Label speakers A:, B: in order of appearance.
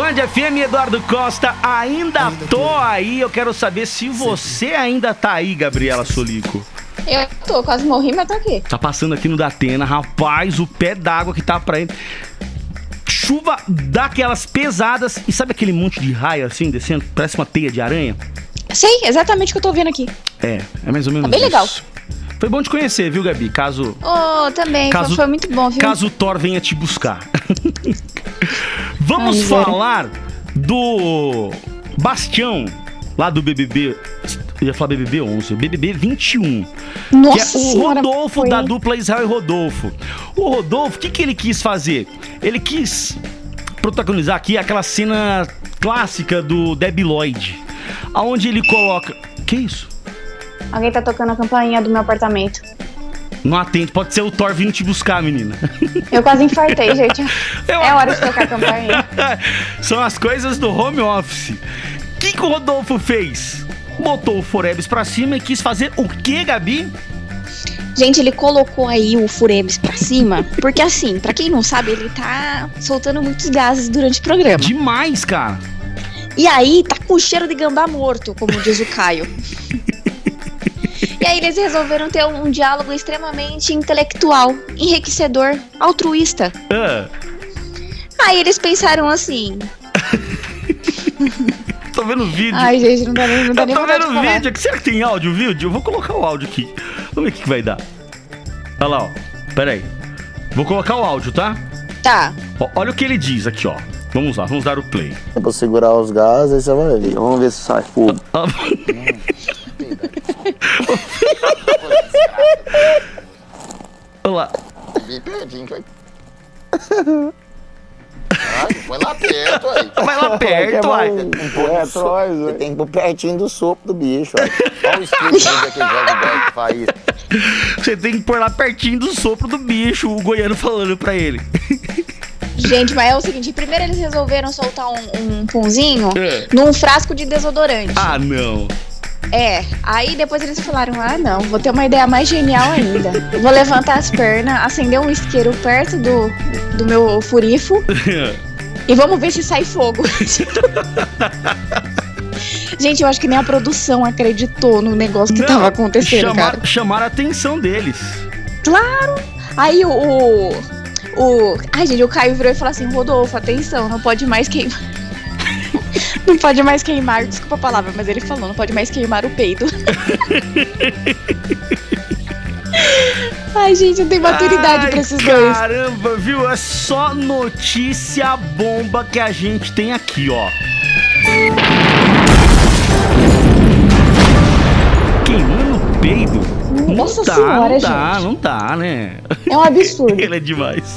A: Band FM, Eduardo Costa, ainda, ainda tô, aí. Eu quero saber se você ainda tá aí, Gabriela Solico.
B: Eu tô, quase morri, mas tô aqui.
A: Tá passando aqui no Datena, rapaz, o pé d'água que tá pra ele. Chuva daquelas pesadas. E sabe aquele monte de raio assim, descendo? Parece uma teia de aranha?
B: Sei, exatamente o que eu tô vendo aqui.
A: É, é mais ou menos
B: tá bem
A: isso.
B: legal.
A: Foi bom te conhecer, viu, Gabi? Caso.
B: Oh, também. Caso, foi muito bom, viu?
A: Caso o Thor venha te buscar. Vamos Ai, falar do Bastião, lá do BBB. Eu ia falar BBB 11, BBB 21.
B: Nossa,
A: que é o Rodolfo da dupla Israel e Rodolfo. O Rodolfo, o que, que ele quis fazer? Ele quis protagonizar aqui aquela cena clássica do Debi Lloyd, aonde ele coloca. Que isso?
B: Alguém tá tocando a campainha do meu apartamento.
A: Não atende, pode ser o Thor vindo te buscar, menina.
B: Eu quase infartei, gente. Eu... É hora de tocar a campainha.
A: São as coisas do home office. O que, que o Rodolfo fez? Botou o Forebs pra cima e quis fazer o que, Gabi?
B: Gente, ele colocou aí o Furebs pra cima, porque assim, para quem não sabe, ele tá soltando muitos gases durante o programa.
A: Demais, cara.
B: E aí, tá com cheiro de gambá morto, como diz o Caio. E aí eles resolveram ter um, um diálogo extremamente intelectual, enriquecedor, altruísta. Uh. Aí eles pensaram assim.
A: Tô vendo o vídeo.
B: Ai, gente, não dá nem, não dá nem
A: Tô vendo o vídeo. Será que tem áudio, vídeo? Eu vou colocar o áudio aqui. Vamos ver o que, vai dar. Olha lá, ó. Pera aí. Vou colocar o áudio, tá?
B: Tá.
A: Ó, olha o que ele diz aqui, ó. Vamos lá, vamos dar o play.
C: É pra segurar os gases, aí você vai ver. Vamos ver se sai fogo.
A: Olá.
C: Bem pertinho, vai. Vai lá perto aí.
A: Vai lá perto,
C: aí. Um, um é, so... Você tem que ir pertinho do sopro do bicho. Aí. Olha o script daquele jogo que faz
A: Você tem que pôr lá pertinho do sopro do bicho, o goiano falando pra ele.
B: Gente, mas é o seguinte: primeiro eles resolveram soltar um, um pãozinho é. num frasco de desodorante.
A: Ah, não.
B: É, aí depois eles falaram: ah, não, vou ter uma ideia mais genial ainda. Vou levantar as pernas, acender um isqueiro perto do, do meu furifo e vamos ver se sai fogo. Gente, eu acho que nem a produção acreditou no negócio que não, tava acontecendo, chamar, cara.
A: Chamaram a atenção deles.
B: Claro! Aí o, o, o. Ai, gente, o Caio virou e falou assim: Rodolfo, atenção, não pode mais queimar. Não pode mais queimar, desculpa a palavra, mas ele falou, não pode mais queimar o peito. Ai, gente, não tem maturidade Ai, pra esses
A: caramba,
B: dois.
A: Caramba, viu? É só notícia bomba que a gente tem aqui, ó. Queimando o peido?
B: Nossa
A: não dá,
B: senhora,
A: não
B: gente.
A: dá, não dá, né?
B: É um absurdo.
A: Ele é demais.